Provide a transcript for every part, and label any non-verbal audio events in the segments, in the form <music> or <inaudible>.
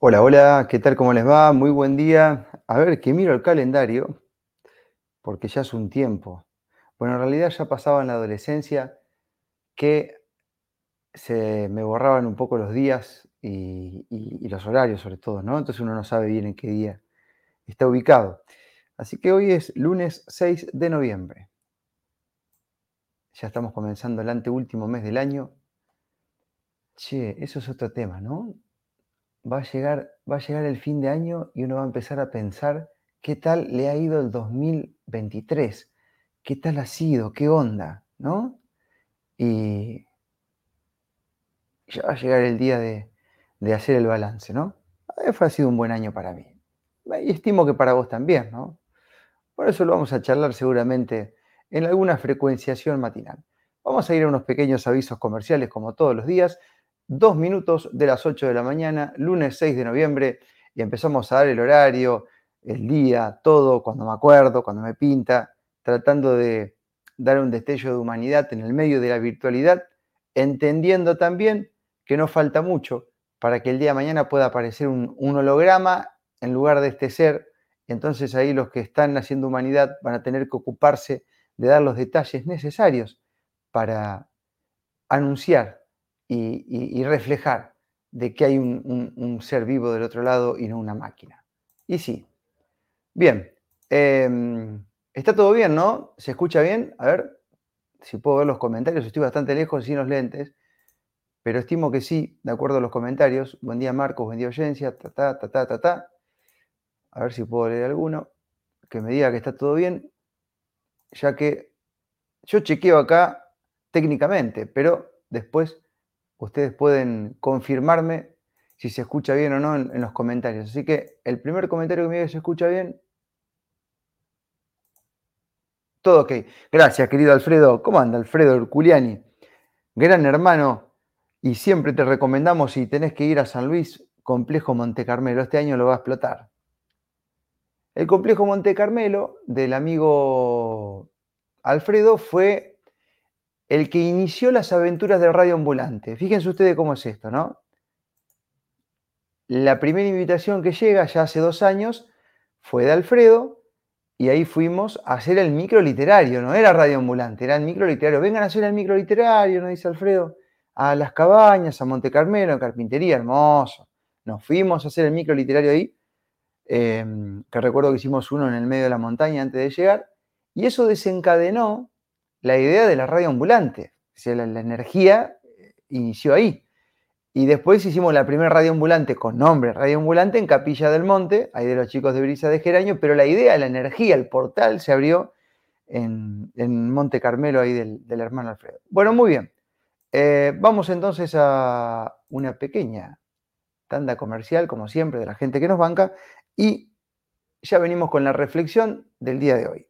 Hola, hola, ¿qué tal? ¿Cómo les va? Muy buen día. A ver, que miro el calendario, porque ya hace un tiempo. Bueno, en realidad ya pasaba en la adolescencia que se me borraban un poco los días y los horarios sobre todo, ¿no? Entonces uno no sabe bien en qué día está ubicado. Así que hoy es lunes 6 de noviembre. Ya estamos comenzando el anteúltimo mes del año. Che, eso es otro tema, ¿no? Va a llegar, va a llegar el fin de año y uno va a empezar a pensar qué tal le ha ido el 2023, qué tal ha sido, qué onda, ¿no? Y ya va a llegar el día de, de hacer el balance, ¿no? Fue, ha sido un buen año para mí. Y estimo que para vos también, ¿no? Por eso lo vamos a charlar seguramente en alguna frecuenciación matinal. Vamos a ir a unos pequeños avisos comerciales como todos los días. Dos minutos de las 8 de la mañana, lunes 6 de noviembre, y empezamos a dar el horario, el día, todo, cuando me acuerdo, cuando me pinta, tratando de dar un destello de humanidad en el medio de la virtualidad, entendiendo también que no falta mucho para que el día de mañana pueda aparecer un, un holograma en lugar de este ser. Entonces ahí los que están haciendo humanidad van a tener que ocuparse de dar los detalles necesarios para anunciar y, reflejar de que hay un, ser vivo del otro lado y no una máquina. Y sí. Bien. Eh, está todo bien, ¿no? ¿Se escucha bien? A ver si puedo ver los comentarios. Estoy bastante lejos sin los lentes, pero estimo que sí, de acuerdo a los comentarios. Buen día, Marcos. Buen día, audiencia. Ta, ta, ta, ta, ta, ta. A ver si puedo leer alguno que me diga que está todo bien, ya que yo chequeo acá técnicamente, pero después ustedes pueden confirmarme si se escucha bien o no en, los comentarios. Así que el primer comentario que me diga se escucha bien. Todo ok. Gracias, querido Alfredo. ¿Cómo anda, Alfredo Herculiani? Gran hermano. Y siempre te recomendamos, si tenés que ir a San Luis, Complejo Monte Carmelo. Este año lo va a explotar. El complejo Monte Carmelo del amigo Alfredo fue el que inició las aventuras del radio ambulante. Fíjense ustedes cómo es esto, ¿no? La primera invitación que llega ya hace dos años fue de Alfredo y ahí fuimos a hacer el micro literario, no era radio ambulante, era el micro literario. Vengan a hacer el micro literario, nos dice Alfredo, a las cabañas, a Monte Carmelo, en carpintería, hermoso. Nos fuimos a hacer el micro literario ahí eh, que recuerdo que hicimos uno en el medio de la montaña antes de llegar, y eso desencadenó la idea de la radio ambulante. O sea, la, energía inició ahí. Y después hicimos la primera radio ambulante con nombre Radio Ambulante en Capilla del Monte, ahí de los chicos de Brisa de Geraño, pero la idea, la energía, el portal se abrió en, Monte Carmelo, ahí del, del, hermano Alfredo. Bueno, muy bien. Eh, vamos entonces a una pequeña tanda comercial, como siempre, de la gente que nos banca, y ya venimos con la reflexión del día de hoy.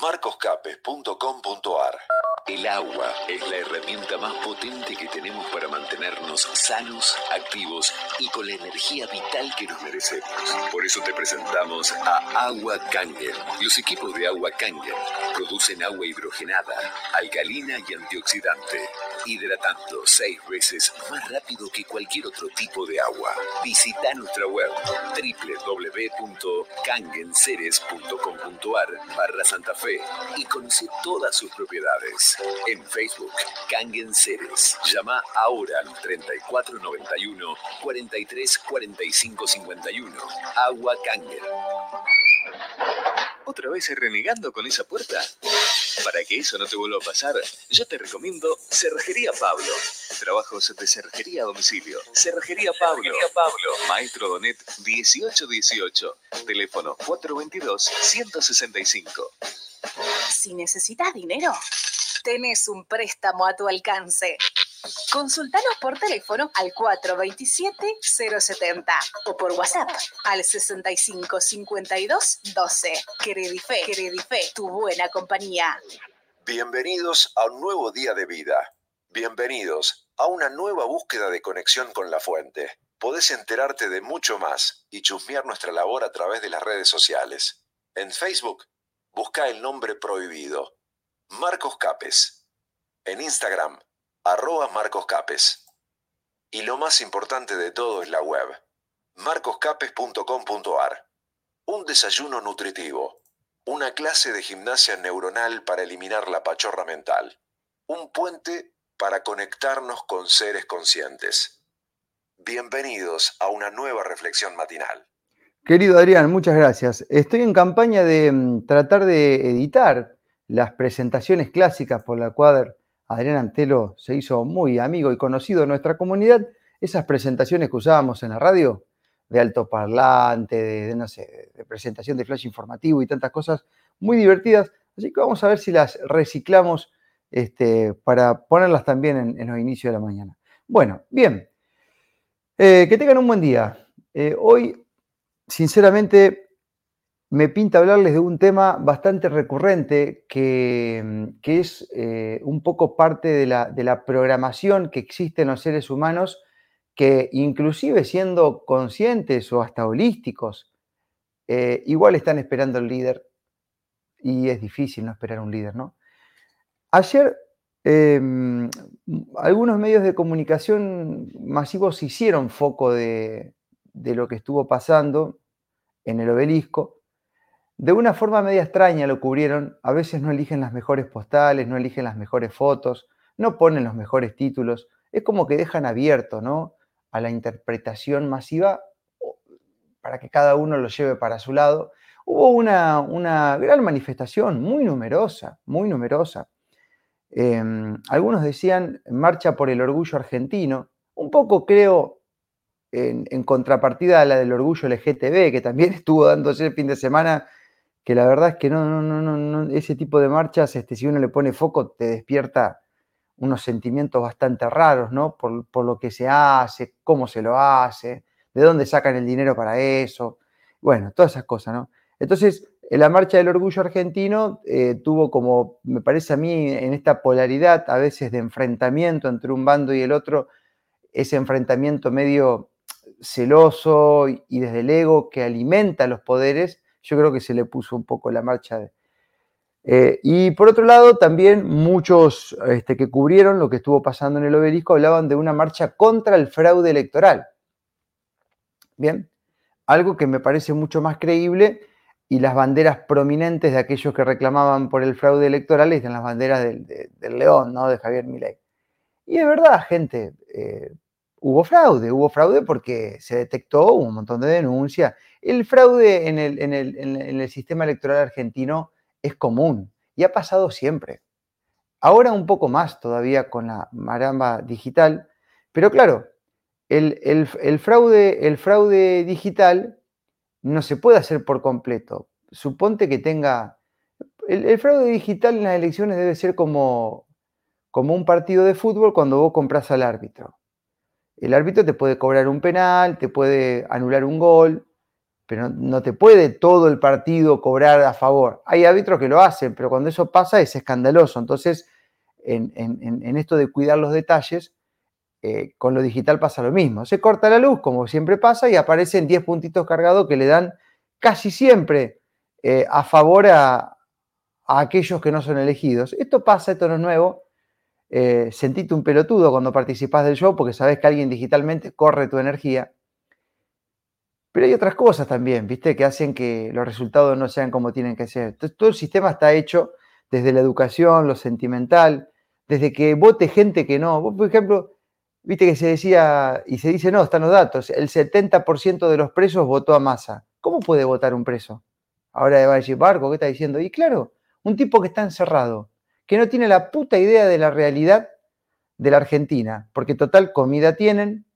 marcoscapes.com.ar El agua es la herramienta más potente que tenemos para mantenernos sanos, activos y con la energía vital que nos merecemos. Por eso te presentamos a Agua Kangen. Los equipos de Agua Kangen producen agua hidrogenada, alcalina y antioxidante, hidratando seis veces más rápido que cualquier otro tipo de agua. Visita nuestra web www.kangenceres.com.ar barra Santa y conoce todas sus propiedades. En Facebook, Kangen Ceres. Llama ahora al 3491 43 45 51. Agua Kangen. ¿Otra vez renegando con esa puerta? Para que eso no te vuelva a pasar, yo te recomiendo Cerrajería Pablo. Trabajos de cerrajería a domicilio. Cerrajería Pablo. Pablo. Maestro Donet 1818. Teléfono 422-165. Si necesitas dinero, tenés un préstamo a tu alcance. Consultanos por teléfono al 427-070 o por WhatsApp al 6552-12. Credife, Credife, tu buena compañía. Bienvenidos a un nuevo día de vida. Bienvenidos a una nueva búsqueda de conexión con la fuente. Podés enterarte de mucho más y chusmear nuestra labor a través de las redes sociales. En Facebook, busca el nombre prohibido, Marcos Capes. En Instagram, arroba Marcos Capes. Y lo más importante de todo es la web, marcoscapes.com.ar. Un desayuno nutritivo, una clase de gimnasia neuronal para eliminar la pachorra mental, un puente para conectarnos con seres conscientes. Bienvenidos a una nueva reflexión matinal. Querido Adrián, muchas gracias. Estoy en campaña de mm, tratar de editar las presentaciones clásicas por la cual Adrián Antelo se hizo muy amigo y conocido en nuestra comunidad. Esas presentaciones que usábamos en la radio, de alto parlante, de, no sé, de presentación de flash informativo y tantas cosas muy divertidas. Así que vamos a ver si las reciclamos este, para ponerlas también en, los inicios de la mañana. Bueno, bien. Eh, que tengan un buen día. Eh, hoy, sinceramente, me pinta hablarles de un tema bastante recurrente que, es eh, un poco parte de la, de la, programación que existe en los seres humanos que inclusive siendo conscientes o hasta holísticos, igual están esperando el líder y es difícil no esperar un líder, ¿no? Ayer em, algunos medios de comunicación masivos hicieron foco de, lo que estuvo pasando en el obelisco. De una forma media extraña lo cubrieron. A veces no eligen las mejores postales, no eligen las mejores fotos, no ponen los mejores títulos. Es como que dejan abierto ¿no? a la interpretación masiva para que cada uno lo lleve para su lado. Hubo una, una gran manifestación, muy numerosa, muy numerosa. Em, algunos decían marcha por el orgullo argentino, un poco creo en, contrapartida a la del orgullo LGTB, que también <laughs> estuvo dándose el fin de semana, que la verdad es que no, no, no, no, ese tipo de marchas, este, si uno le pone foco, te despierta unos sentimientos bastante raros, ¿no? Por, por lo que se hace, cómo se lo hace, de dónde sacan el dinero para eso, bueno, todas esas cosas, ¿no? Entonces, la marcha del orgullo argentino eh, tuvo como, me parece a mí, en esta polaridad a veces de enfrentamiento entre un bando y el otro, ese enfrentamiento medio celoso y, desde el ego que alimenta los poderes, yo creo que se le puso un poco la marcha. Eh, y por otro lado, también muchos este, que cubrieron lo que estuvo pasando en el obelisco hablaban de una marcha contra el fraude electoral. Bien, algo que me parece mucho más creíble y las banderas prominentes de aquellos que reclamaban por el fraude electoral eran las banderas del, León, ¿no? De Javier Milei. Y es verdad, gente, eh, hubo fraude, hubo fraude porque se detectó un montón de denuncias. El fraude en el, sistema electoral argentino es común y ha pasado siempre. Ahora un poco más todavía con la maramba digital, pero claro, el, fraude, el fraude digital no se puede hacer por completo. Suponte que tenga... El, fraude digital en las elecciones debe ser como, como un partido de fútbol cuando vos compras al árbitro. El árbitro te puede cobrar un penal, te puede anular un gol, pero no, te puede todo el partido cobrar a favor. Hay árbitros que lo hacen, pero cuando eso pasa es escandaloso. Entonces, en, esto de cuidar los detalles, eh, con lo digital pasa lo mismo. Se corta la luz, como siempre pasa, y aparecen 10 puntitos cargados que le dan casi siempre eh, a favor a, aquellos que no son elegidos. Esto pasa, esto no es nuevo. Eh, sentite un pelotudo cuando participás del show porque sabes que alguien digitalmente corre tu energía. Pero hay otras cosas también, ¿viste? Que hacen que los resultados no sean como tienen que ser. todo el sistema está hecho desde la educación, lo sentimental, desde que vote gente que no. por ejemplo, Viste que se decía, y se dice, no, están los datos, el 70% de los presos votó a masa. ¿Cómo puede votar un preso? Ahora va a decir, Barco, ¿qué está diciendo? Y claro, un tipo que está encerrado, que no tiene la puta idea de la realidad de la Argentina, porque total comida tienen,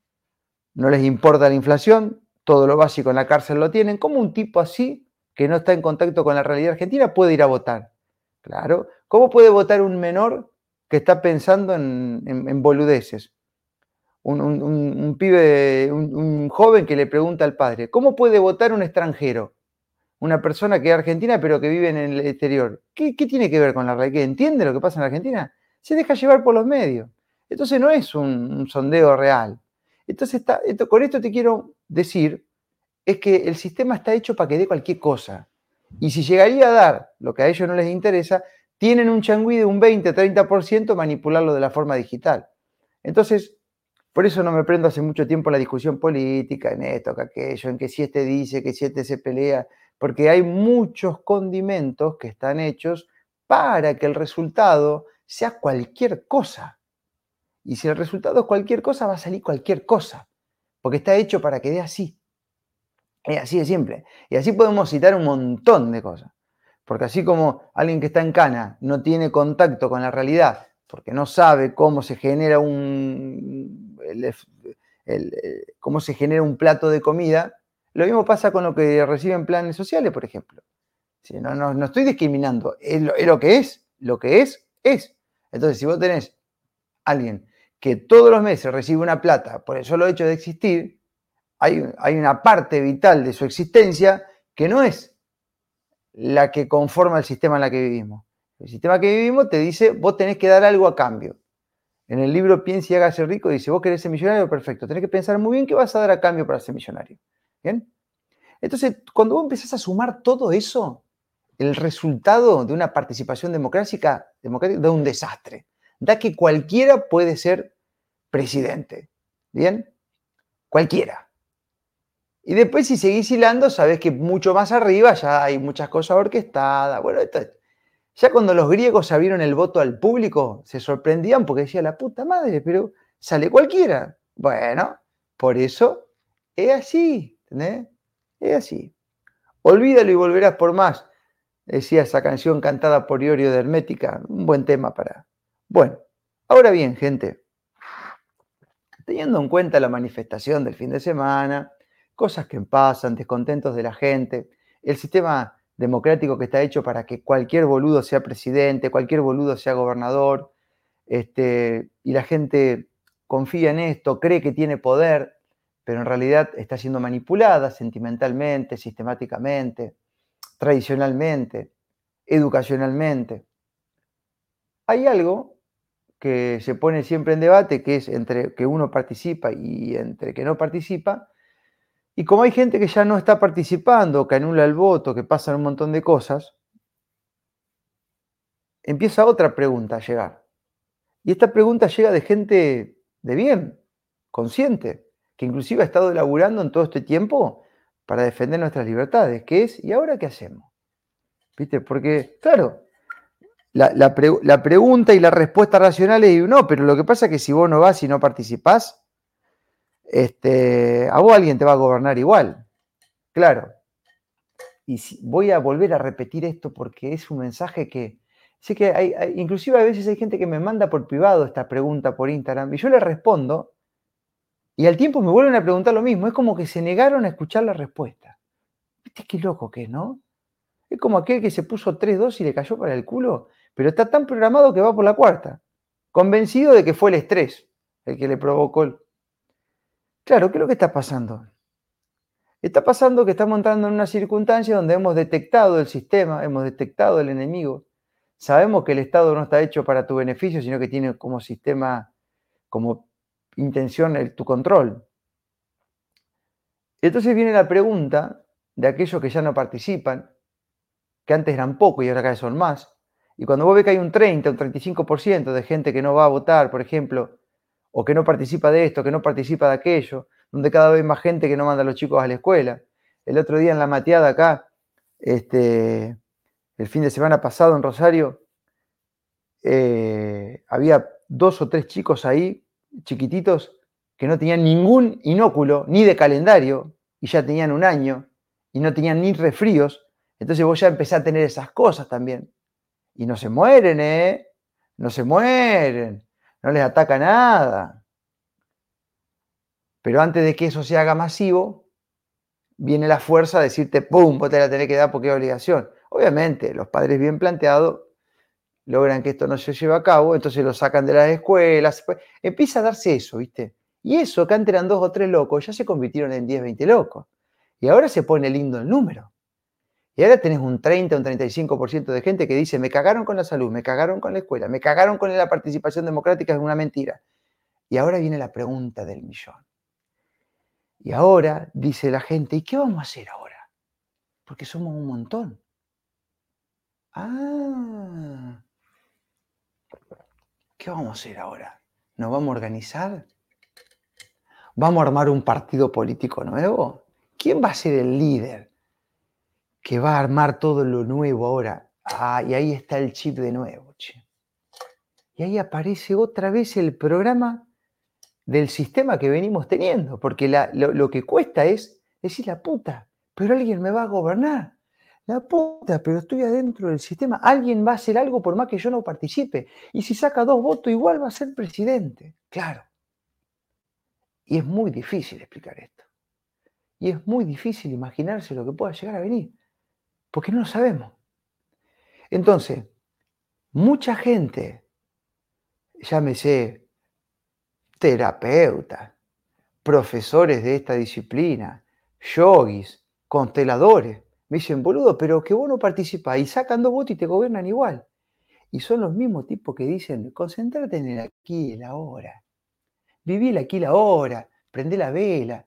no les importa la inflación, todo lo básico en la cárcel lo tienen. ¿Cómo un tipo así, que no está en contacto con la realidad argentina, puede ir a votar? Claro. ¿Cómo puede votar un menor que está pensando en, boludeces? un, pibe, un, joven que le pregunta al padre, ¿cómo puede votar un extranjero? Una persona que es argentina pero que vive en el exterior. ¿Qué, tiene que ver con la realidad? ¿Entiende lo que pasa en Argentina? Se deja llevar por los medios. Entonces no es un, sondeo real. Entonces, esto, con esto te quiero decir, es que el sistema está hecho para que dé cualquier cosa. Y si llegaría a dar lo que a ellos no les interesa, tienen un changüí de un 20-30% manipularlo de la forma digital. Entonces, Por eso no me prendo hace mucho tiempo la discusión política, en esto, que aquello, en que si este dice, que si este se pelea, porque hay muchos condimentos que están hechos para que el resultado sea cualquier cosa. Y si el resultado es cualquier cosa, va a salir cualquier cosa, porque está hecho para que dé así. Es así de simple. Y así podemos citar un montón de cosas. Porque así como alguien que está en cana no tiene contacto con la realidad, porque no sabe cómo se genera un, cómo se genera un plato de comida, lo mismo pasa con lo que reciben planes sociales, por ejemplo. no, no, estoy discriminando, es lo, que es, lo que es, es. Entonces, si vos tenés alguien que todos los meses recibe una plata por el solo hecho de existir, hay, hay una parte vital de su existencia que no es la que conforma el sistema en la que vivimos. El sistema que vivimos te dice, vos tenés que dar algo a cambio. En el libro Piensa y hágase rico dice, vos querés ser millonario, perfecto. Tenés que pensar muy bien qué vas a dar a cambio para ser millonario. ¿Bien? Entonces, cuando vos empezás a sumar todo eso, el resultado de una participación democrática, democrática da un desastre. Da que cualquiera puede ser presidente. ¿Bien? Cualquiera. Y después, si seguís hilando, sabés que mucho más arriba ya hay muchas cosas orquestadas. Bueno, esto, ya cuando los griegos abrieron el voto al público, se sorprendían porque decía la puta madre, pero sale cualquiera. Bueno, por eso es así, Es así. Olvídalo y volverás por más, decía esa canción cantada por Iorio de Hermética. Un buen tema para. Bueno, ahora bien, gente, teniendo en cuenta la manifestación del fin de semana, cosas que pasan, descontentos de la gente, el sistema democrático que está hecho para que cualquier boludo sea presidente, cualquier boludo sea gobernador, este, y la gente confía en esto, cree que tiene poder, pero en realidad está siendo manipulada sentimentalmente, sistemáticamente, tradicionalmente, educacionalmente. Hay algo que se pone siempre en debate, que es entre que uno participa y entre que no participa, y como hay gente que ya no está participando, que anula el voto, que pasan un montón de cosas, empieza otra pregunta a llegar. Y esta pregunta llega de gente de bien, consciente, que inclusive ha estado elaborando en todo este tiempo para defender nuestras libertades, que es, ¿y ahora qué hacemos? ¿Viste? Porque, claro, la, la pregunta y la respuesta racional es, no, pero lo que pasa es que si vos no vas y no participás, este, a vos alguien te va a gobernar igual. Claro. Y voy a volver a repetir esto porque es un mensaje que sé que hay, inclusive a veces hay gente que me manda por privado esta pregunta por Instagram y yo le respondo y al tiempo me vuelven a preguntar lo mismo. Es como que se negaron a escuchar la respuesta. ¿Viste qué loco que es, no? Es como aquel que se puso 3-2 y le cayó para el culo, pero está tan programado que va por la cuarta, convencido de que fue el estrés el que le provocó el, Claro, ¿qué es lo que está pasando? Está pasando que estamos entrando en una circunstancia donde hemos detectado el sistema, hemos detectado el enemigo. Sabemos que el Estado no está hecho para tu beneficio, sino que tiene como sistema, como intención el, tu control. Entonces viene la pregunta de aquellos que ya no participan, que antes eran pocos y ahora cada vez son más. Y cuando vos ves que hay un 30, un 35% de gente que no va a votar, por ejemplo, o que no participa de esto, que no participa de aquello, donde cada vez más gente que no manda a los chicos a la escuela. El otro día en la mateada acá, este, el fin de semana pasado en Rosario, eh, había dos o tres chicos ahí, chiquititos, que no tenían ningún inóculo, ni de calendario, y ya tenían un año, y no tenían ni resfríos. Entonces vos ya empezás a tener esas cosas también. Y no se mueren, ¿eh? No se mueren no les ataca nada. Pero antes de que eso se haga masivo, viene la fuerza a decirte, ¡pum!, vos te la tenés que dar porque es obligación. Obviamente, los padres bien planteados logran que esto no se lleve a cabo, entonces lo sacan de las escuelas. Empieza a darse eso, ¿viste? Y eso, que antes eran dos o tres locos, ya se convirtieron en 10, 20 locos. Y ahora se pone lindo el número. Y ahora tenés un 30, un 35% de gente que dice, me cagaron con la salud, me cagaron con la escuela, me cagaron con la participación democrática, es una mentira. Y ahora viene la pregunta del millón. Y ahora dice la gente, ¿y qué vamos a hacer ahora? Porque somos un montón. Ah, ¿qué vamos a hacer ahora? ¿Nos vamos a organizar? ¿Vamos a armar un partido político nuevo? ¿Quién va a ser el líder que va a armar todo lo nuevo ahora? Ah, y ahí está el chip de nuevo, che. Y ahí aparece otra vez el programa del sistema que venimos teniendo, porque lo, que cuesta es decir la puta, pero alguien me va a gobernar. La puta, pero estoy adentro del sistema. Alguien va a hacer algo por más que yo no participe. Y si saca dos votos, igual va a ser presidente. Claro. Y es muy difícil explicar esto. Y es muy difícil imaginarse lo que pueda llegar a venir. Porque no lo sabemos. Entonces, mucha gente, llámese terapeutas, profesores de esta disciplina, yogis, consteladores, me dicen, boludo, pero que vos no participás y sacan dos votos y te gobiernan igual. Y son los mismos tipos que dicen, concéntrate en el aquí y el ahora. Viví el aquí y la ahora, prende la vela,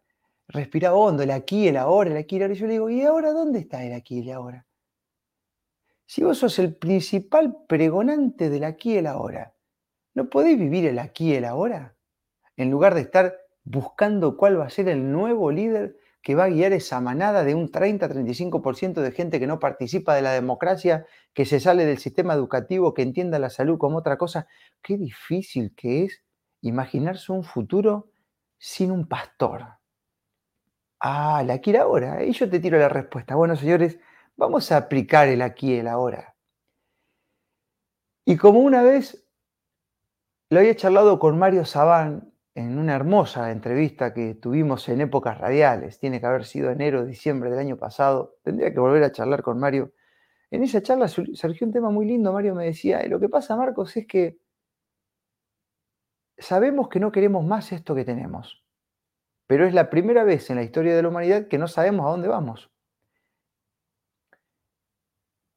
respira hondo, el aquí, el ahora, el aquí el ahora. Y yo le digo, ¿y ahora dónde está el aquí y el ahora? Si vos sos el principal pregonante del aquí y el ahora, ¿no podés vivir el aquí y el ahora? En lugar de estar buscando cuál va a ser el nuevo líder que va a guiar esa manada de un 30-35% de gente que no participa de la democracia, que se sale del sistema educativo, que entienda la salud como otra cosa. Qué difícil que es imaginarse un futuro sin un pastor. Ah, aquí y ahora. Y yo te tiro la respuesta. Bueno, señores, vamos a aplicar el aquí y el ahora. Y como una vez lo había charlado con Mario Sabán en una hermosa entrevista que tuvimos en épocas radiales, tiene que haber sido enero, diciembre del año pasado, tendría que volver a charlar con Mario. En esa charla surgió un tema muy lindo, Mario me decía, lo que pasa, Marcos, es que sabemos que no queremos más esto que tenemos, pero es la primera vez en la historia de la humanidad que no sabemos a dónde vamos.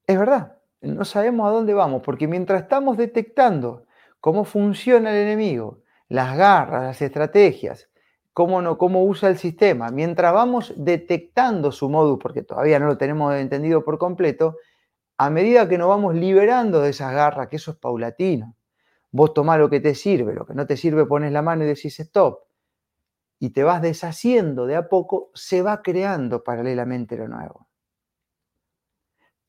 Es verdad, no sabemos a dónde vamos, porque mientras estamos detectando cómo funciona el enemigo, las garras, las estrategias, cómo, no, cómo usa el sistema. Mientras vamos detectando su modus, porque todavía no lo tenemos entendido por completo, a medida que nos vamos liberando de esas garras, que eso es paulatino, vos tomás lo que te sirve, lo que no te sirve pones la mano y decís stop, y te vas deshaciendo de a poco, se va creando paralelamente lo nuevo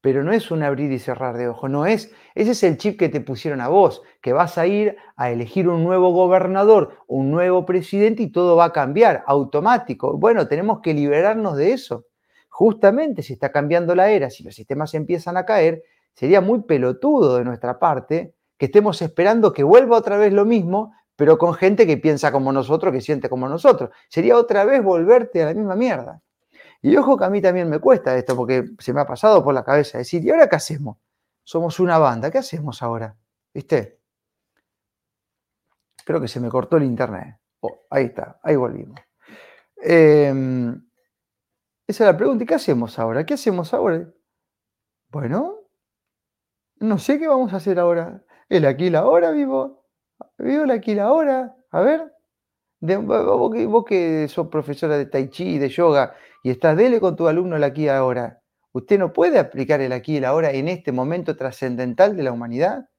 pero no es un abrir y cerrar de ojos, no es, ese es el chip que te pusieron a vos, que vas a ir a elegir un nuevo gobernador, un nuevo presidente y todo va a cambiar, automático. Bueno, tenemos que liberarnos de eso. Justamente si está cambiando la era, si los sistemas empiezan a caer, sería muy pelotudo de nuestra parte que estemos esperando que vuelva otra vez lo mismo, pero con gente que piensa como nosotros, que siente como nosotros. Sería otra vez volverte a la misma mierda. Y ojo que a mí también me cuesta esto, porque se me ha pasado por la cabeza decir, ¿y ahora qué hacemos? Somos una banda, ¿qué hacemos ahora? ¿Viste? Creo que se me cortó el internet. Oh, ahí está, ahí volvimos. Em, esa es la pregunta, ¿y qué hacemos ahora? ¿Qué hacemos ahora? Bueno, no sé qué vamos a hacer ahora. El aquí la hora, vivo. Vivo el aquí la hora. A ver. vos, que, sos profesora de tai chi de yoga y estás dele con tu alumno el aquí y ahora. ¿Usted no puede aplicar el aquí y el ahora en este momento trascendental de la humanidad?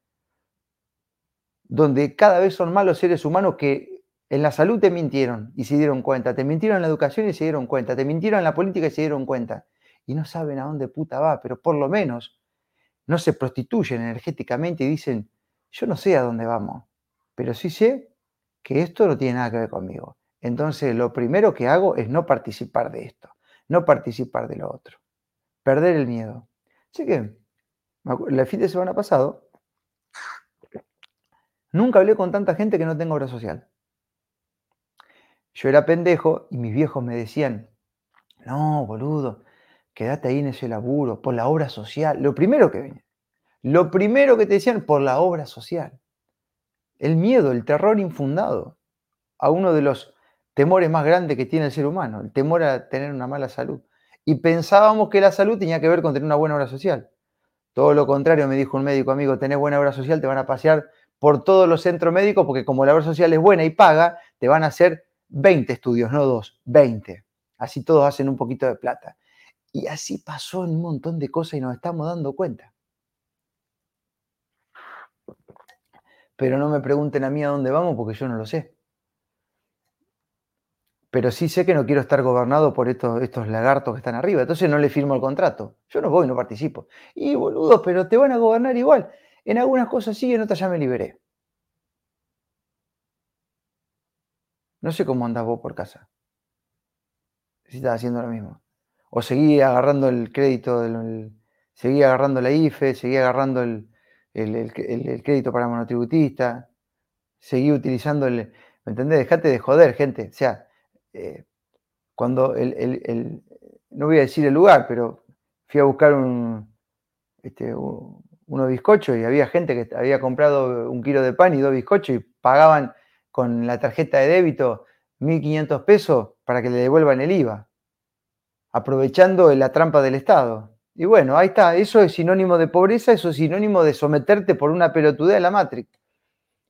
Donde cada vez son más los seres humanos que en la salud te mintieron y se dieron cuenta, te mintieron en la educación y se dieron cuenta, te mintieron en la política y se dieron cuenta. Y no saben a dónde puta va, pero por lo menos no se prostituyen energéticamente y dicen, yo no sé a dónde vamos, pero sí sé que esto no tiene nada que ver conmigo. Entonces, lo primero que hago es no participar de esto, no participar de lo otro, perder el miedo. Así que, el fin de semana pasado, nunca hablé con tanta gente que no tenga obra social. Yo era pendejo y mis viejos me decían, no, boludo, quédate ahí en ese laburo, por la obra social. Lo primero que venía, lo primero que te decían, por la obra social. El miedo, el terror infundado a uno de los temores más grandes que tiene el ser humano, el temor a tener una mala salud. Y pensábamos que la salud tenía que ver con tener una buena obra social. Todo lo contrario, me dijo un médico amigo, tenés buena obra social, te van a pasear por todos los centros médicos porque como la obra social es buena y paga, te van a hacer 20 estudios, no dos, 20. Así todos hacen un poquito de plata. Y así pasó en un montón de cosas y nos estamos dando cuenta. Pero no me pregunten a mí a dónde vamos porque yo no lo sé. Pero sí sé que no quiero estar gobernado por estos, estos lagartos que están arriba, entonces no le firmo el contrato. Yo no voy, no participo. Y boludo, pero te van a gobernar igual. En algunas cosas sí, en otras ya me liberé. No sé cómo andás vos por casa. Si estás haciendo lo mismo. O seguí agarrando el crédito, del, seguí agarrando la IFE, seguí agarrando el, el, crédito para monotributista, seguí utilizando el... ¿Me entendés? Dejate de joder, gente. O sea, eh, cuando el, no voy a decir el lugar, pero fui a buscar un, este, unos bizcochos y había gente que había comprado un kilo de pan y dos bizcochos y pagaban con la tarjeta de débito 1.500 pesos para que le devuelvan el IVA, aprovechando la trampa del Estado. Y bueno, ahí está, eso es sinónimo de pobreza, eso es sinónimo de someterte por una pelotudez a la Matrix.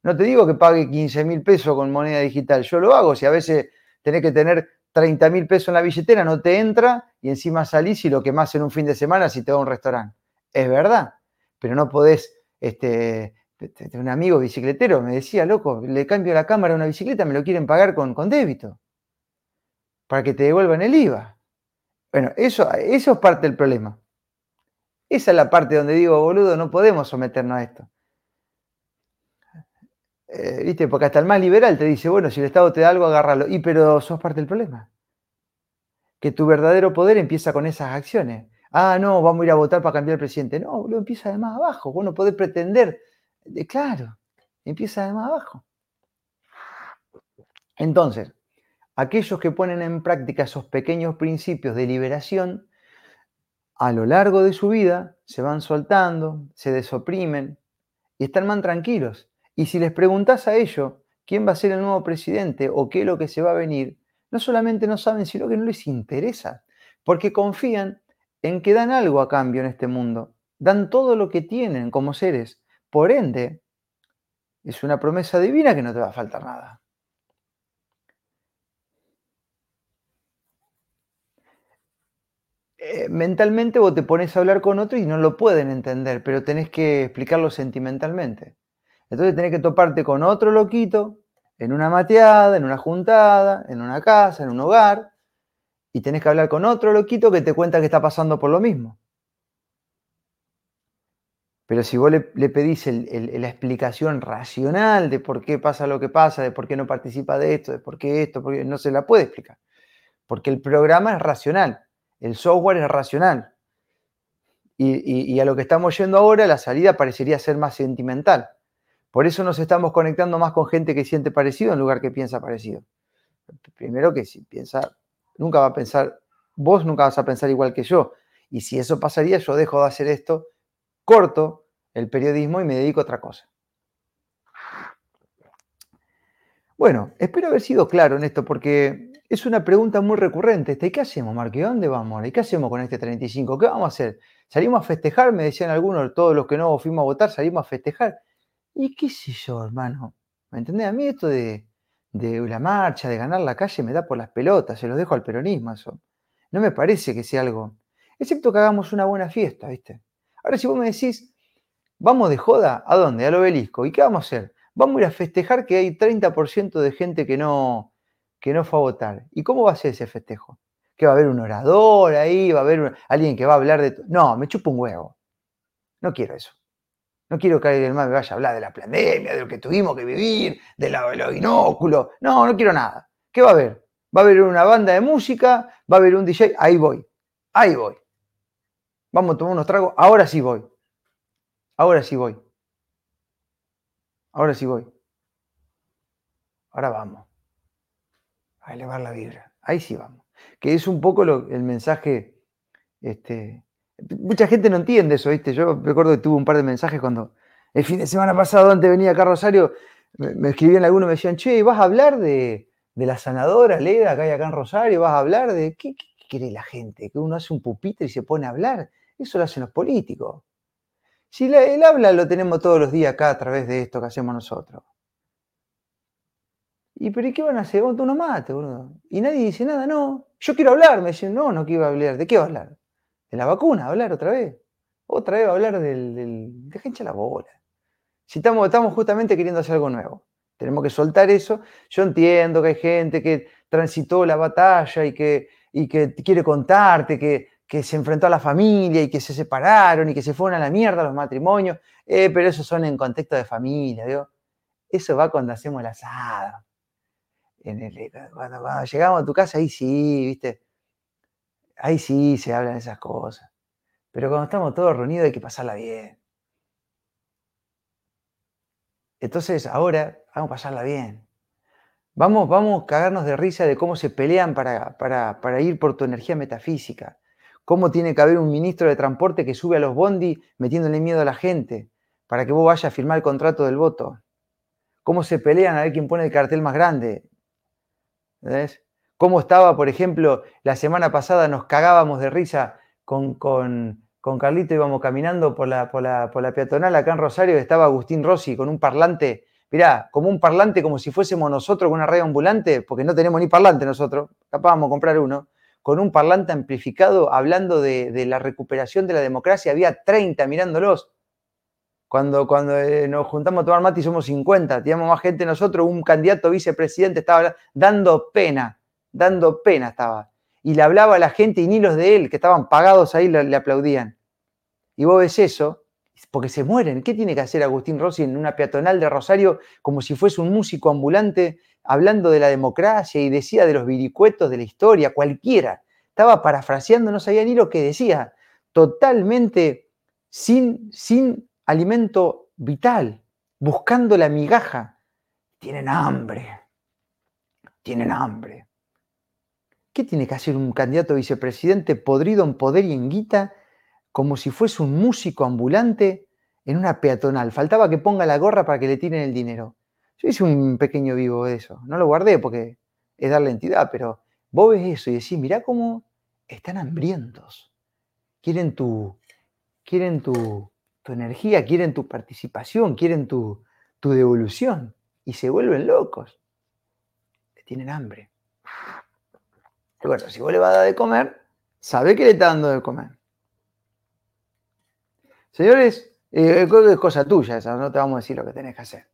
No te digo que pague 15 mil pesos con moneda digital, yo lo hago, si a veces tenés que tener 30 mil pesos en la billetera, no te entra y encima salís y lo que más en un fin de semana si te va a un restaurante. Es verdad, pero no podés, este, un amigo bicicletero me decía, loco, le cambio la cámara a una bicicleta, me lo quieren pagar con, con débito, para que te devuelvan el IVA. Bueno, eso, eso es parte del problema. Esa es la parte donde digo, boludo, no podemos someternos a esto. Eh, ¿Viste? Porque hasta el más liberal te dice, bueno, si el Estado te da algo, agárralo. Y pero sos parte del problema. Que tu verdadero poder empieza con esas acciones. Ah, no, vamos a ir a votar para cambiar el presidente. No, lo empieza de más abajo. Vos no podés pretender. De, claro, empieza de más abajo. Entonces, aquellos que ponen en práctica esos pequeños principios de liberación, a lo largo de su vida se van soltando, se desoprimen y están más tranquilos. Y si les preguntas a ellos quién va a ser el nuevo presidente o qué es lo que se va a venir, no solamente no saben, sino que no les interesa, porque confían en que dan algo a cambio en este mundo, dan todo lo que tienen como seres. Por ende, es una promesa divina que no te va a faltar nada. Eh, mentalmente vos te pones a hablar con otro y no lo pueden entender, pero tenés que explicarlo sentimentalmente. Entonces tenés que toparte con otro loquito en una mateada, en una juntada, en una casa, en un hogar, y tenés que hablar con otro loquito que te cuenta que está pasando por lo mismo. Pero si vos le, pedís la explicación racional de por qué pasa lo que pasa, de por qué no participa de esto, de por qué esto, no se la puede explicar. Porque el programa es racional, el software es racional. y a lo que estamos yendo ahora, la salida parecería ser más sentimental. Por eso nos estamos conectando más con gente que siente parecido en lugar que piensa parecido. Primero que si piensa, nunca va a pensar, vos nunca vas a pensar igual que yo. Y si eso pasaría, yo dejo de hacer esto, corto el periodismo y me dedico a otra cosa. Bueno, espero haber sido claro en esto porque es una pregunta muy recurrente. ¿Y qué hacemos, Marque? ¿Dónde vamos? ¿Y qué hacemos con este 35? ¿Qué vamos a hacer? ¿Salimos a festejar? Me decían algunos, todos los que no fuimos a votar, salimos a festejar. Y qué sé yo, hermano. ¿Me entendés? A mí esto de, la marcha, de ganar la calle, me da por las pelotas, se lo dejo al peronismo eso. No me parece que sea algo. Excepto que hagamos una buena fiesta, ¿viste? Ahora, si vos me decís, vamos de joda, ¿a dónde? Al obelisco. ¿Y qué vamos a hacer? Vamos a ir a festejar que hay 30% de gente que no, que no fue a votar. ¿Y cómo va a ser ese festejo? ¿Que va a haber un orador ahí? ¿Va a haber alguien que va a hablar de.? No, me chupo un huevo. No quiero eso. No quiero que alguien más me vaya a hablar de la pandemia, de lo que tuvimos que vivir, de, los binóculos. No, no quiero nada. ¿Qué va a haber? Va a haber una banda de música, va a haber un DJ. Ahí voy. Ahí voy. Vamos a tomar unos tragos. Ahora sí voy. Ahora sí voy. Ahora sí voy. Ahora vamos. A elevar la vibra. Ahí sí vamos. Que es un poco el mensaje este, Mucha gente no entiende eso, ¿viste? Yo recuerdo que tuve un par de mensajes cuando el fin de semana pasado, antes venía acá Rosario, me, escribían algunos, me decían, che, ¿vas a hablar de, la sanadora Leda que hay acá en Rosario? ¿Vas a hablar de qué, quiere la gente? Que uno hace un pupitre y se pone a hablar. Eso lo hacen los políticos. Si el habla lo tenemos todos los días acá a través de esto que hacemos nosotros. ¿Y pero qué van a hacer? Uno mate, boludo. Y nadie dice nada, no. Yo quiero hablar. Me dicen, no, no quiero hablar. ¿De qué va a hablar? De la vacuna, hablar otra vez. Otra vez hablar del, del deja la bola. Si estamos, justamente queriendo hacer algo nuevo. Tenemos que soltar eso. Yo entiendo que hay gente que transitó la batalla y que, y que quiere contarte que, que se enfrentó a la familia y que se separaron y que se fueron a la mierda los matrimonios, eh, pero eso son en contexto de familia. Eso va cuando hacemos el asado. Cuando, llegamos a tu casa, ahí sí, ¿viste? Ahí sí se hablan esas cosas. Pero cuando estamos todos reunidos hay que pasarla bien. Entonces, ahora vamos a pasarla bien. Vamos, vamos a cagarnos de risa de cómo se pelean para, para, para ir por tu energía metafísica cómo tiene que haber un ministro de transporte que sube a los bondi metiéndole miedo a la gente para que vos vayas a firmar el contrato del voto. Cómo se pelean a ver quién pone el cartel más grande. ¿Ves? Cómo estaba, por ejemplo, la semana pasada nos cagábamos de risa con, con, con Carlito, íbamos caminando por la, por, la, por la peatonal acá en Rosario, estaba Agustín Rossi con un parlante, mirá, como un parlante como si fuésemos nosotros con una radio ambulante, porque no tenemos ni parlante nosotros, capaz vamos a comprar uno con un parlante amplificado hablando de, la recuperación de la democracia, había 30 mirándolos. Cuando, cuando eh, nos juntamos a tomar mate y somos 50, teníamos más gente nosotros, un candidato vicepresidente estaba dando pena, dando pena estaba. Y le hablaba a la gente y ni los de él, que estaban pagados ahí, le, le aplaudían. Y vos ves eso, porque se mueren. ¿Qué tiene que hacer Agustín Rossi en una peatonal de Rosario como si fuese un músico ambulante hablando de la democracia y decía de los viricuetos de la historia, cualquiera. Estaba parafraseando, no sabía ni lo que decía. Totalmente sin, sin alimento vital, buscando la migaja. Tienen hambre. Tienen hambre. ¿Qué tiene que hacer un candidato a vicepresidente podrido en poder y en guita como si fuese un músico ambulante en una peatonal? Faltaba que ponga la gorra para que le tiren el dinero. Yo hice un pequeño vivo de eso. No lo guardé porque es darle entidad, pero vos ves eso y decís, mirá cómo están hambrientos. Quieren tu, quieren tu, tu energía, quieren tu participación, quieren tu, tu devolución. Y se vuelven locos. Tienen hambre. Bueno, si vos le vas a dar de comer, sabe que le está dando de comer. Señores, eh, es cosa tuya esa, no te vamos a decir lo que tenés que hacer.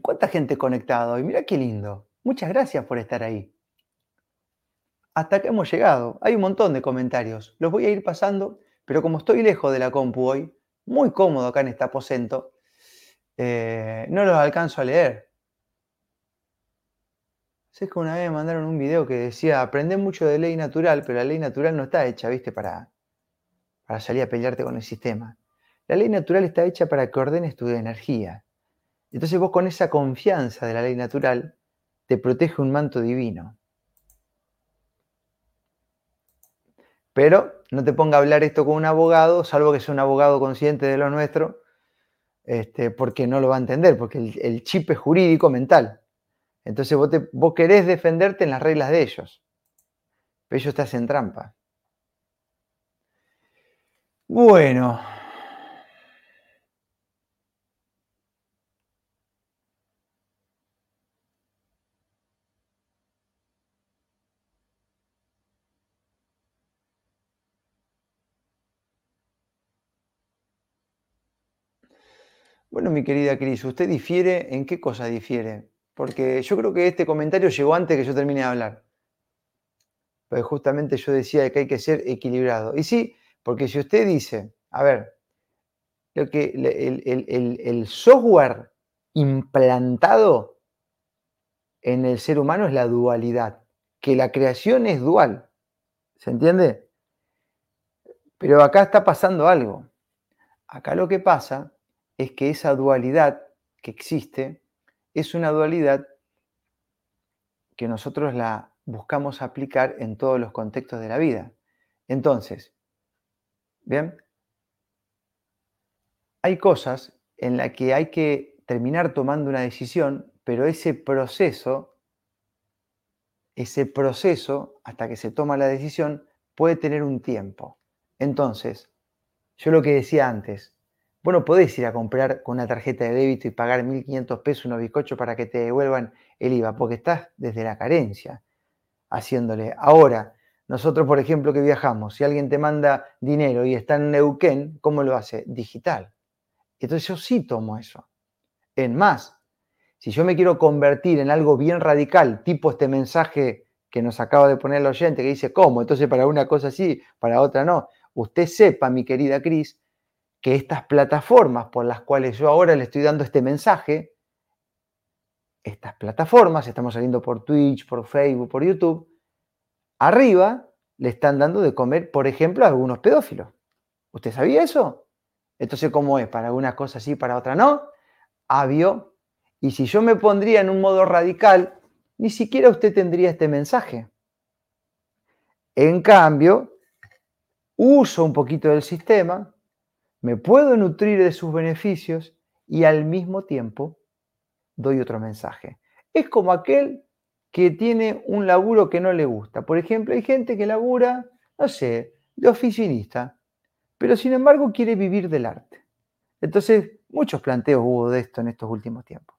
¿Cuánta gente conectada hoy? Mira qué lindo. Muchas gracias por estar ahí. Hasta que hemos llegado. Hay un montón de comentarios. Los voy a ir pasando, pero como estoy lejos de la compu hoy, muy cómodo acá en este aposento, eh, no los alcanzo a leer. Sé que una vez me mandaron un video que decía, aprende mucho de ley natural, pero la ley natural no está hecha, viste, para, para salir a pelearte con el sistema. La ley natural está hecha para que ordenes tu energía. Entonces vos con esa confianza de la ley natural te protege un manto divino. Pero no te ponga a hablar esto con un abogado, salvo que sea un abogado consciente de lo nuestro, este, porque no lo va a entender, porque el, chip es jurídico mental. Entonces vos, querés defenderte en las reglas de ellos, pero ellos te hacen trampa. Bueno, Bueno, mi querida Cris, ¿usted difiere? ¿En qué cosa difiere? Porque yo creo que este comentario llegó antes que yo termine de hablar. Pues justamente yo decía que hay que ser equilibrado. Y sí, porque si usted dice, a ver, lo que, el, software implantado en el ser humano es la dualidad, que la creación es dual. ¿Se entiende? Pero acá está pasando algo. Acá lo que pasa es que esa dualidad que existe es una dualidad que nosotros la buscamos aplicar en todos los contextos de la vida. Entonces, ¿bien? Hay cosas en las que hay que terminar tomando una decisión, pero ese proceso, ese proceso hasta que se toma la decisión, puede tener un tiempo. Entonces, yo lo que decía antes, bueno, podés ir a comprar con una tarjeta de débito y pagar 1.500 pesos unos bizcochos para que te devuelvan el IVA, porque estás desde la carencia haciéndole. Ahora, nosotros, por ejemplo, que viajamos, si alguien te manda dinero y está en Neuquén, ¿cómo lo hace? Digital. Entonces yo sí tomo eso. En más, Si yo me quiero convertir en algo bien radical, tipo este mensaje que nos acaba de poner el oyente, que dice, ¿cómo? Entonces para una cosa sí, para otra no. Usted sepa, mi querida Cris, que estas plataformas por las cuales yo ahora le estoy dando este mensaje, estas plataformas, estamos saliendo por Twitch, por Facebook, por YouTube, arriba le están dando de comer, por ejemplo, a algunos pedófilos. ¿Usted sabía eso? Entonces, ¿cómo es? Para algunas cosas sí, para otras no. Avio. Y si yo me pondría en un modo radical, ni siquiera usted tendría este mensaje. En cambio, uso un poquito del sistema, me puedo nutrir de sus beneficios y al mismo tiempo doy otro mensaje. Es como aquel que tiene un laburo que no le gusta. Por ejemplo, hay gente que labura, no sé, de oficinista, pero sin embargo quiere vivir del arte. Entonces, muchos planteos hubo de esto en estos últimos tiempos.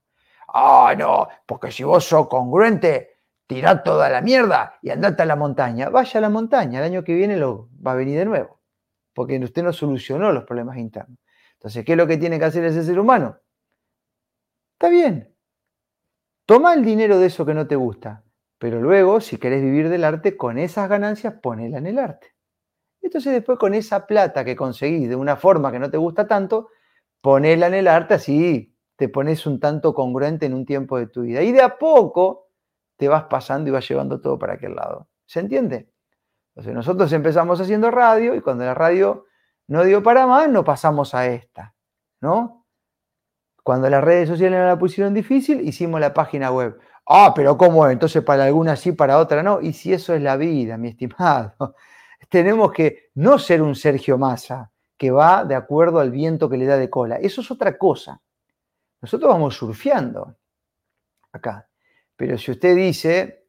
Ah, no, porque si vos sos congruente, tirá toda la mierda y andate a la montaña. Vaya a la montaña, el año que viene lo, va a venir de nuevo porque usted no solucionó los problemas internos. Entonces, ¿qué es lo que tiene que hacer ese ser humano? Está bien. Toma el dinero de eso que no te gusta, pero luego, si querés vivir del arte, con esas ganancias, ponela en el arte. Entonces, después, con esa plata que conseguís de una forma que no te gusta tanto, ponela en el arte, así te pones un tanto congruente en un tiempo de tu vida. Y de a poco te vas pasando y vas llevando todo para aquel lado. ¿Se entiende? Entonces nosotros empezamos haciendo radio y cuando la radio no dio para más, nos pasamos a esta, ¿no? Cuando las redes sociales no la pusieron difícil, hicimos la página web. Ah, pero ¿cómo? Entonces para alguna sí, para otra no. Y si eso es la vida, mi estimado, <laughs> tenemos que no ser un Sergio Massa que va de acuerdo al viento que le da de cola. Eso es otra cosa. Nosotros vamos surfeando acá. Pero si usted dice,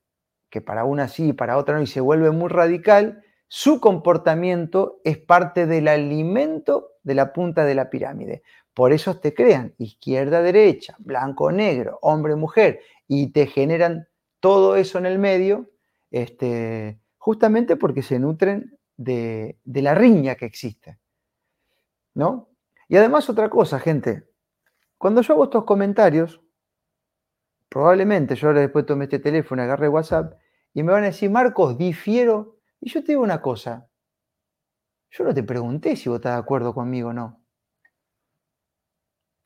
que para una sí y para otra no, y se vuelve muy radical, su comportamiento es parte del alimento de la punta de la pirámide. Por eso te crean izquierda, derecha, blanco, negro, hombre, mujer, y te generan todo eso en el medio, este, justamente porque se nutren de, de la riña que existe. ¿No? Y además otra cosa, gente, cuando yo hago estos comentarios, probablemente yo ahora después tomé este teléfono, agarré WhatsApp y me van a decir, Marcos, difiero. Y yo te digo una cosa, yo no te pregunté si vos estás de acuerdo conmigo o no.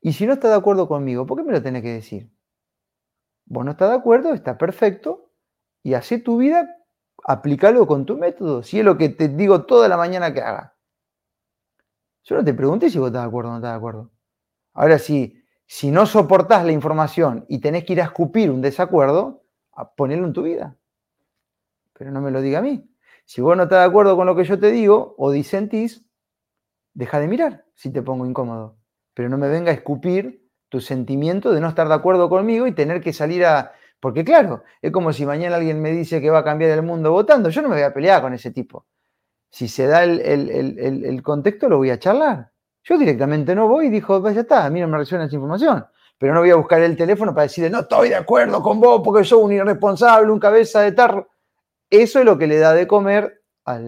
Y si no estás de acuerdo conmigo, ¿por qué me lo tenés que decir? Vos no estás de acuerdo, está perfecto, y hace tu vida, aplícalo con tu método, si es lo que te digo toda la mañana que haga. Yo no te pregunté si vos estás de acuerdo o no estás de acuerdo. Ahora, si, si no soportás la información y tenés que ir a escupir un desacuerdo, ponelo en tu vida pero no me lo diga a mí. Si vos no estás de acuerdo con lo que yo te digo o disentís, deja de mirar si te pongo incómodo. Pero no me venga a escupir tu sentimiento de no estar de acuerdo conmigo y tener que salir a... Porque claro, es como si mañana alguien me dice que va a cambiar el mundo votando, yo no me voy a pelear con ese tipo. Si se da el, contexto, lo voy a charlar. Yo directamente no voy y dijo, pues ya está, a mí no me resuena esa información. Pero no voy a buscar el teléfono para decirle, no estoy de acuerdo con vos porque soy un irresponsable, un cabeza de tarro. Eso es lo que le da de comer a,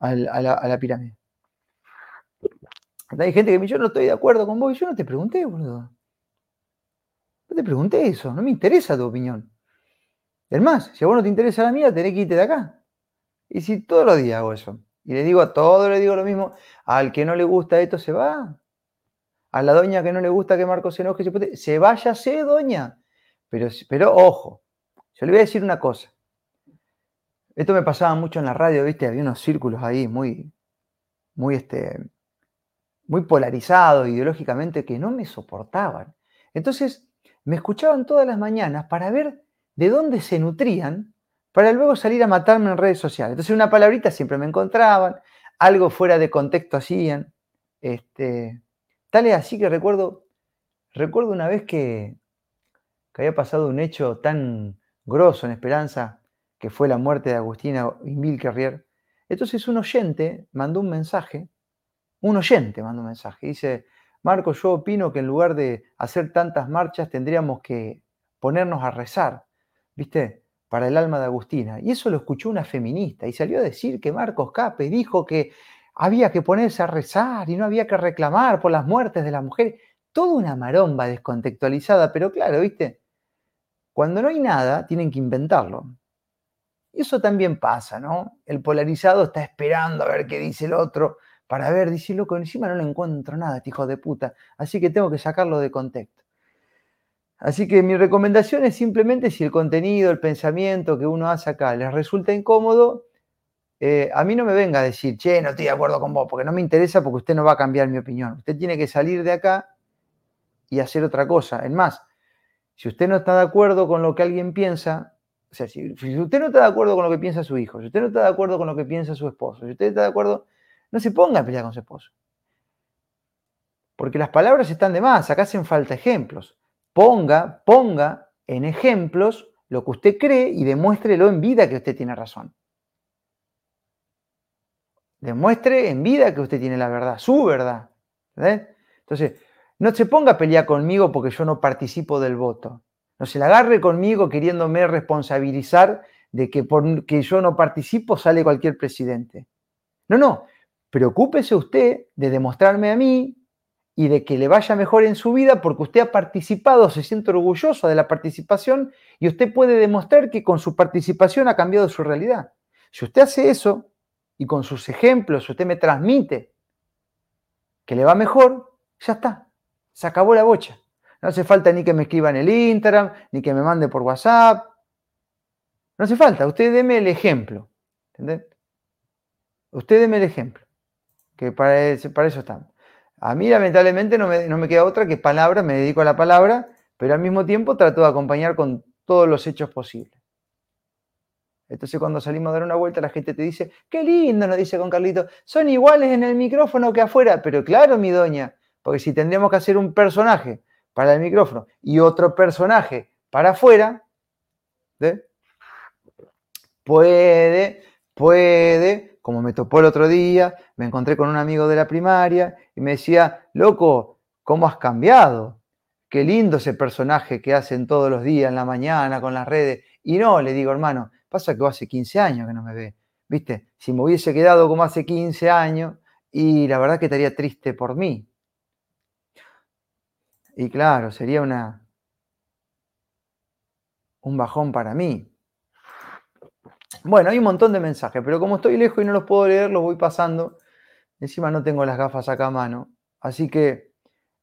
la, pirámide. Hay gente que me dice, yo no estoy de acuerdo con vos, y yo no te pregunté, boludo. No te pregunté eso, no me interesa tu opinión. Es más, si a vos no te interesa la mía, tenés que irte de acá. Y si todos los días hago eso, y le digo a todos, le digo lo mismo, al que no le gusta esto se va. A la doña que no le gusta que Marcos se enoje, se, se váyase, doña. Pero, pero ojo, yo le voy a decir una cosa. Esto me pasaba mucho en la radio, ¿viste? Había unos círculos ahí muy, muy, este, muy polarizados ideológicamente que no me soportaban. Entonces, me escuchaban todas las mañanas para ver de dónde se nutrían para luego salir a matarme en redes sociales. Entonces, una palabrita siempre me encontraban, algo fuera de contexto hacían. Este, tal es así que recuerdo, recuerdo una vez que, que había pasado un hecho tan grosso en Esperanza, que fue la muerte de Agustina Carrier. Entonces un oyente mandó un mensaje, un oyente mandó un mensaje, dice, Marco, yo opino que en lugar de hacer tantas marchas tendríamos que ponernos a rezar, ¿viste? Para el alma de Agustina. Y eso lo escuchó una feminista y salió a decir que Marcos Cape dijo que había que ponerse a rezar y no había que reclamar por las muertes de las mujeres. toda una maromba descontextualizada, pero claro, ¿viste? Cuando no hay nada, tienen que inventarlo. Eso también pasa, ¿no? El polarizado está esperando a ver qué dice el otro, para ver, dice, loco, encima no le encuentro nada, este hijo de puta, así que tengo que sacarlo de contexto. Así que mi recomendación es simplemente si el contenido, el pensamiento que uno hace acá les resulta incómodo, eh, a mí no me venga a decir, che, no estoy de acuerdo con vos, porque no me interesa porque usted no va a cambiar mi opinión. Usted tiene que salir de acá y hacer otra cosa. Es más, si usted no está de acuerdo con lo que alguien piensa, o sea, si, usted no está de acuerdo con lo que piensa su hijo, si usted no está de acuerdo con lo que piensa su esposo, si usted está de acuerdo, no se ponga a pelear con su esposo. Porque las palabras están de más, acá hacen falta ejemplos. Ponga, ponga en ejemplos lo que usted cree y demuéstrelo en vida que usted tiene razón. Demuestre en vida que usted tiene la verdad, su verdad. Entonces, no se ponga a pelear conmigo porque yo no participo del voto. No se la agarre conmigo queriéndome responsabilizar de que porque yo no participo sale cualquier presidente. No, no. Preocúpese usted de demostrarme a mí y de que le vaya mejor en su vida porque usted ha participado, se siente orgulloso de la participación y usted puede demostrar que con su participación ha cambiado su realidad. Si usted hace eso, y con sus ejemplos usted me transmite que le va mejor, ya está, se acabó la bocha. No hace falta ni que me escriba en el Instagram, ni que me mande por WhatsApp. No hace falta, usted deme el ejemplo. ¿Entendés? Usted deme el ejemplo, que para, eso estamos. A mí lamentablemente no me, no me queda otra que palabra, me dedico a la palabra, pero al mismo tiempo trato de acompañar con todos los hechos posibles. Entonces cuando salimos a dar una vuelta la gente te dice, qué lindo, nos dice con Carlito, son iguales en el micrófono que afuera, pero claro, mi doña, porque si tendríamos que hacer un personaje para el micrófono y otro personaje para afuera, puede, puede, como me topó el otro día, me encontré con un amigo de la primaria y me decía, loco, ¿cómo has cambiado? Qué lindo ese personaje que hacen todos los días en la mañana con las redes. Y no, le digo, hermano, Pasa que hace 15 años que no me ve. ¿Viste? Si me hubiese quedado como hace 15 años, y la verdad que estaría triste por mí. Y claro, sería una un bajón para mí. Bueno, hay un montón de mensajes, pero como estoy lejos y no los puedo leer, los voy pasando. Encima no tengo las gafas acá a mano. Así que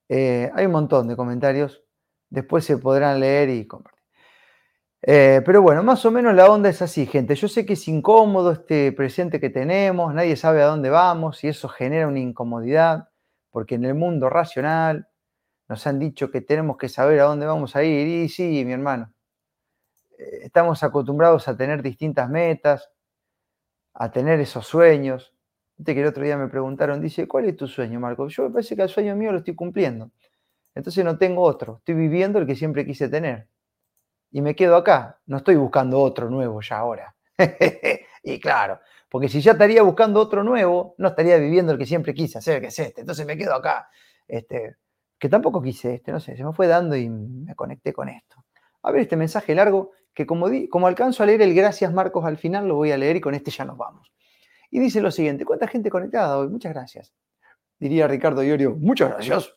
eh, hay un montón de comentarios. Después se podrán leer y compartir. Eh, pero bueno, más o menos la onda es así, gente. Yo sé que es incómodo este presente que tenemos, nadie sabe a dónde vamos y eso genera una incomodidad, porque en el mundo racional nos han dicho que tenemos que saber a dónde vamos a ir. Y sí, mi hermano, eh, estamos acostumbrados a tener distintas metas, a tener esos sueños. Viste que el otro día me preguntaron, dice, ¿cuál es tu sueño, Marco? Yo me parece que el sueño mío lo estoy cumpliendo. Entonces no tengo otro, estoy viviendo el que siempre quise tener y me quedo acá. No estoy buscando otro nuevo ya ahora. <laughs> y claro, porque si ya estaría buscando otro nuevo, no estaría viviendo el que siempre quise hacer, que es este. Entonces me quedo acá. Este, que tampoco quise este, no sé, se me fue dando y me conecté con esto. A ver este mensaje largo que como, como alcanzo a leer el gracias Marcos al final, lo voy a leer y con este ya nos vamos. Y dice lo siguiente, ¿cuánta gente conectada hoy? Muchas gracias. Diría Ricardo Iorio, muchas gracias.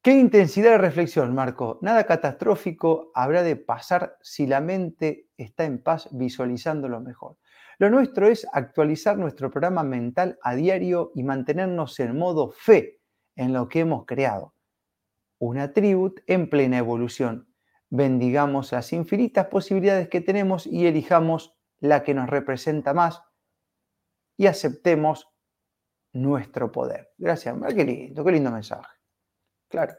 Qué intensidad de reflexión, Marco. Nada catastrófico habrá de pasar si la mente está en paz visualizando lo mejor. Lo nuestro es actualizar nuestro programa mental a diario y mantenernos en modo fe en lo que hemos creado. Una tribu en plena evolución. Bendigamos las infinitas posibilidades que tenemos y elijamos la que nos representa más y aceptemos nuestro poder. Gracias. Qué lindo, qué lindo mensaje. Claro.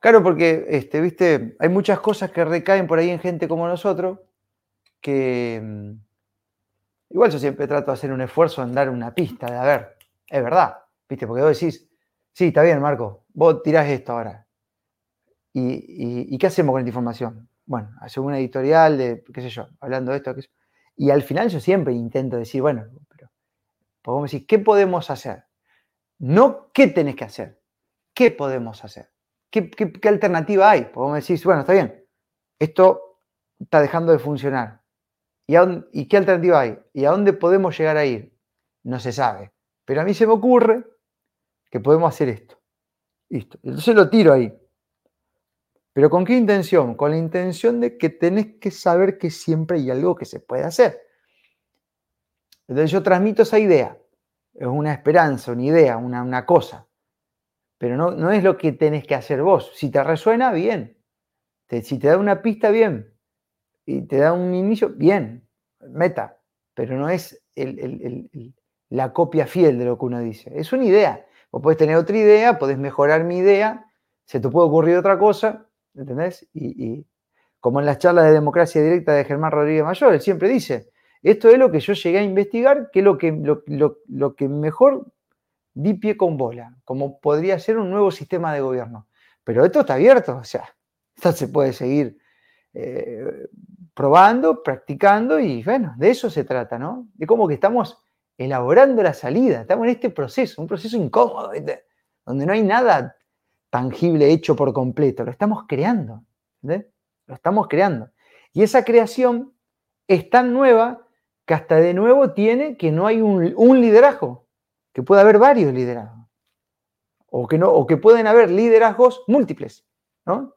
Claro, porque, este, viste, hay muchas cosas que recaen por ahí en gente como nosotros, que mm, igual yo siempre trato de hacer un esfuerzo en dar una pista, de a ver, es verdad, viste, porque vos decís, sí, está bien, Marco, vos tirás esto ahora. ¿Y, qué hacemos con esta información? Bueno, hacemos una editorial de, qué sé yo, hablando de esto, Y al final yo siempre intento decir, bueno, pero podemos decir, ¿qué podemos hacer? No qué tenés que hacer. ¿qué podemos hacer? ¿Qué, alternativa hay? Podemos decir, bueno, está bien, esto está dejando de funcionar. ¿Y, ¿Y qué alternativa hay? ¿Y a dónde podemos llegar a ir? No se sabe. Pero a mí se me ocurre que podemos hacer esto. Listo. Entonces lo tiro ahí. ¿Pero con qué intención? Con la intención de que tenés que saber que siempre hay algo que se puede hacer. Entonces yo transmito esa idea. Es una esperanza, una idea, una, una cosa. Pero no, no, es lo que tenés que hacer vos. Si te resuena, bien. si te da una pista, bien. Y te da un inicio, bien. Meta. Pero no es la copia fiel de lo que uno dice. Es una idea. Vos podés tener otra idea, podés mejorar mi idea, se te puede ocurrir otra cosa, ¿entendés? Y, como en las charlas de democracia directa de Germán Rodríguez Mayor, él siempre dice, esto es lo que yo llegué a investigar, que es lo que, lo, que mejor di pie con bola, como podría ser un nuevo sistema de gobierno. Pero esto está abierto, o sea, <laughs> esto se puede seguir eh, probando, practicando y bueno, de eso se trata, ¿no? De cómo que estamos elaborando la salida. Estamos en este proceso, un proceso incómodo, donde no hay nada tangible hecho por completo. Lo estamos creando. Lo estamos creando. Y esa creación es tan nueva que hasta de nuevo tiene que no hay un, liderazgo, que puede haber varios liderazgos. O que, no, o que pueden haber liderazgos múltiples. ¿no?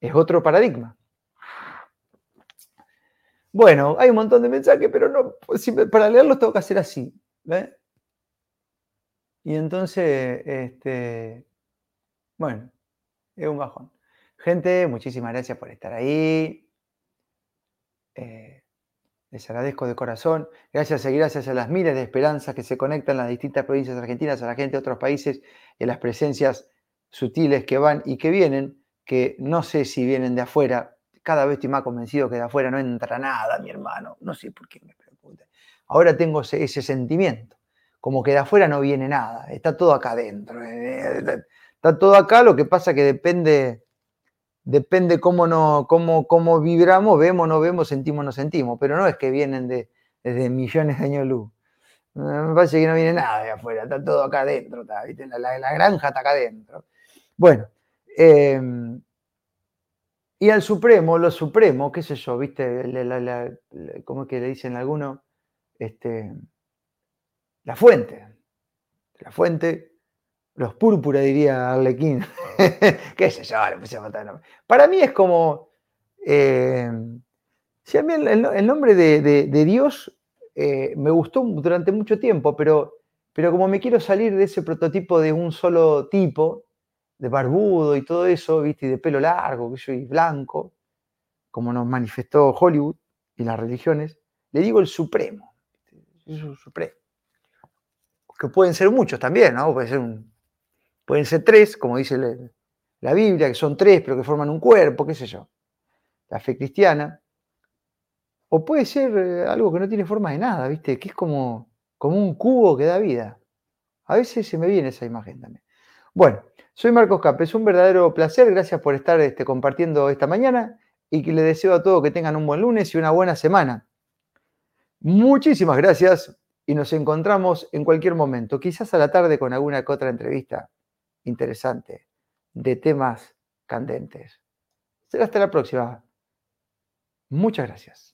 Es otro paradigma. Bueno, hay un montón de mensajes, pero no, para leerlos tengo que hacer así. Y entonces, este, bueno, es un bajón. Gente, muchísimas gracias por estar ahí. Eh, les agradezco de corazón. Gracias y gracias a las miles de esperanzas que se conectan en las distintas provincias argentinas, a la gente de otros países y a las presencias sutiles que van y que vienen, que no sé si vienen de afuera, cada vez estoy más convencido que de afuera no entra nada, mi hermano. No sé por qué me preocupa. Ahora tengo ese, sentimiento, como que de afuera no viene nada, está todo acá adentro. Eh, eh, está todo acá, lo que pasa que depende, depende cómo, no, cómo, cómo vibramos, vemos, no vemos, sentimos, no sentimos, pero no es que vienen de, desde millones de años luz. Me parece que no viene nada de afuera, está todo acá adentro, La, granja está acá adentro. Bueno, eh, y al Supremo, lo Supremo, qué sé yo, ¿viste? ¿Cómo es que le dicen algunos? Este, la fuente. La fuente, los púrpura, diría Arlequín. <laughs> qué sé yo, le puse a matar Para mí es como. Eh, si a mí el, nombre de, Dios eh, me gustó durante mucho tiempo, pero, pero como me quiero salir de ese prototipo de un solo tipo, de barbudo y todo eso, ¿viste? Y de pelo largo, que soy blanco, como nos manifestó Hollywood y las religiones, le digo el supremo. Es un supremo. Que pueden ser muchos también, ¿no? ser pueden ser tres, como dice la Biblia, que son tres, pero que forman un cuerpo, qué sé yo. La fe cristiana. O puede ser eh, algo que no tiene forma de nada, ¿viste? Que es como, como un cubo que da vida. A veces se me viene esa imagen también. Bueno, soy Marcos Capes, es un verdadero placer, gracias por estar este, compartiendo esta mañana y que le deseo a todos que tengan un buen lunes y una buena semana. Muchísimas gracias y nos encontramos en cualquier momento, quizás a la tarde con alguna que otra entrevista interesante de temas candentes. Será hasta la próxima. Muchas gracias.